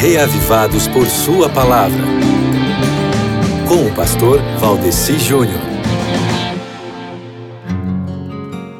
reavivados por Sua palavra. Com o pastor Valdeci Júnior.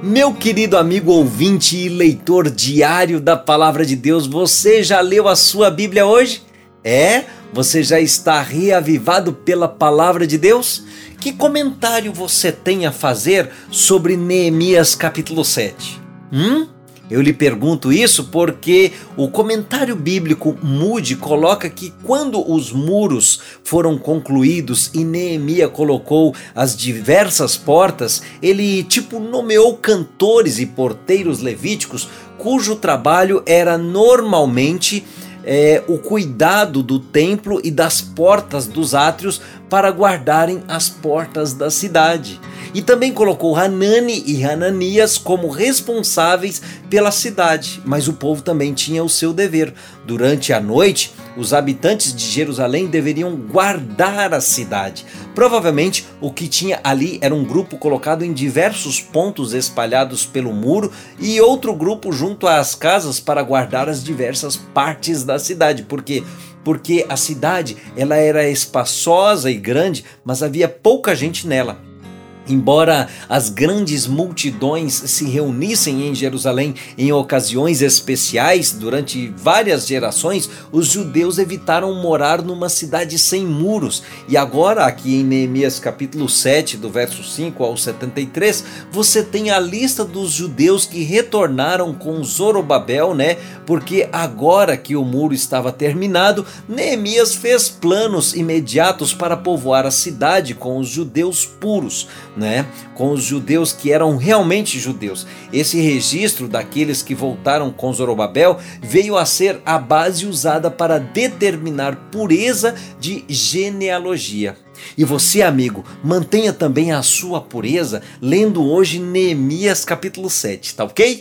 Meu querido amigo ouvinte e leitor diário da Palavra de Deus, você já leu a sua Bíblia hoje? É? Você já está reavivado pela Palavra de Deus? Que comentário você tem a fazer sobre Neemias capítulo 7? Hum? Eu lhe pergunto isso porque o comentário bíblico Mude coloca que quando os muros foram concluídos e Neemia colocou as diversas portas, ele tipo nomeou cantores e porteiros levíticos cujo trabalho era normalmente é, o cuidado do templo e das portas dos átrios para guardarem as portas da cidade. E também colocou Hanani e Hananias como responsáveis pela cidade, mas o povo também tinha o seu dever. Durante a noite, os habitantes de Jerusalém deveriam guardar a cidade. Provavelmente o que tinha ali era um grupo colocado em diversos pontos espalhados pelo muro e outro grupo junto às casas para guardar as diversas partes da cidade, porque porque a cidade ela era espaçosa e grande, mas havia pouca gente nela. Embora as grandes multidões se reunissem em Jerusalém em ocasiões especiais durante várias gerações, os judeus evitaram morar numa cidade sem muros. E agora, aqui em Neemias capítulo 7, do verso 5 ao 73, você tem a lista dos judeus que retornaram com Zorobabel, né? Porque agora que o muro estava terminado, Neemias fez planos imediatos para povoar a cidade com os judeus puros né, com os judeus que eram realmente judeus. Esse registro daqueles que voltaram com Zorobabel veio a ser a base usada para determinar pureza de genealogia. E você, amigo, mantenha também a sua pureza lendo hoje Neemias capítulo 7, tá ok?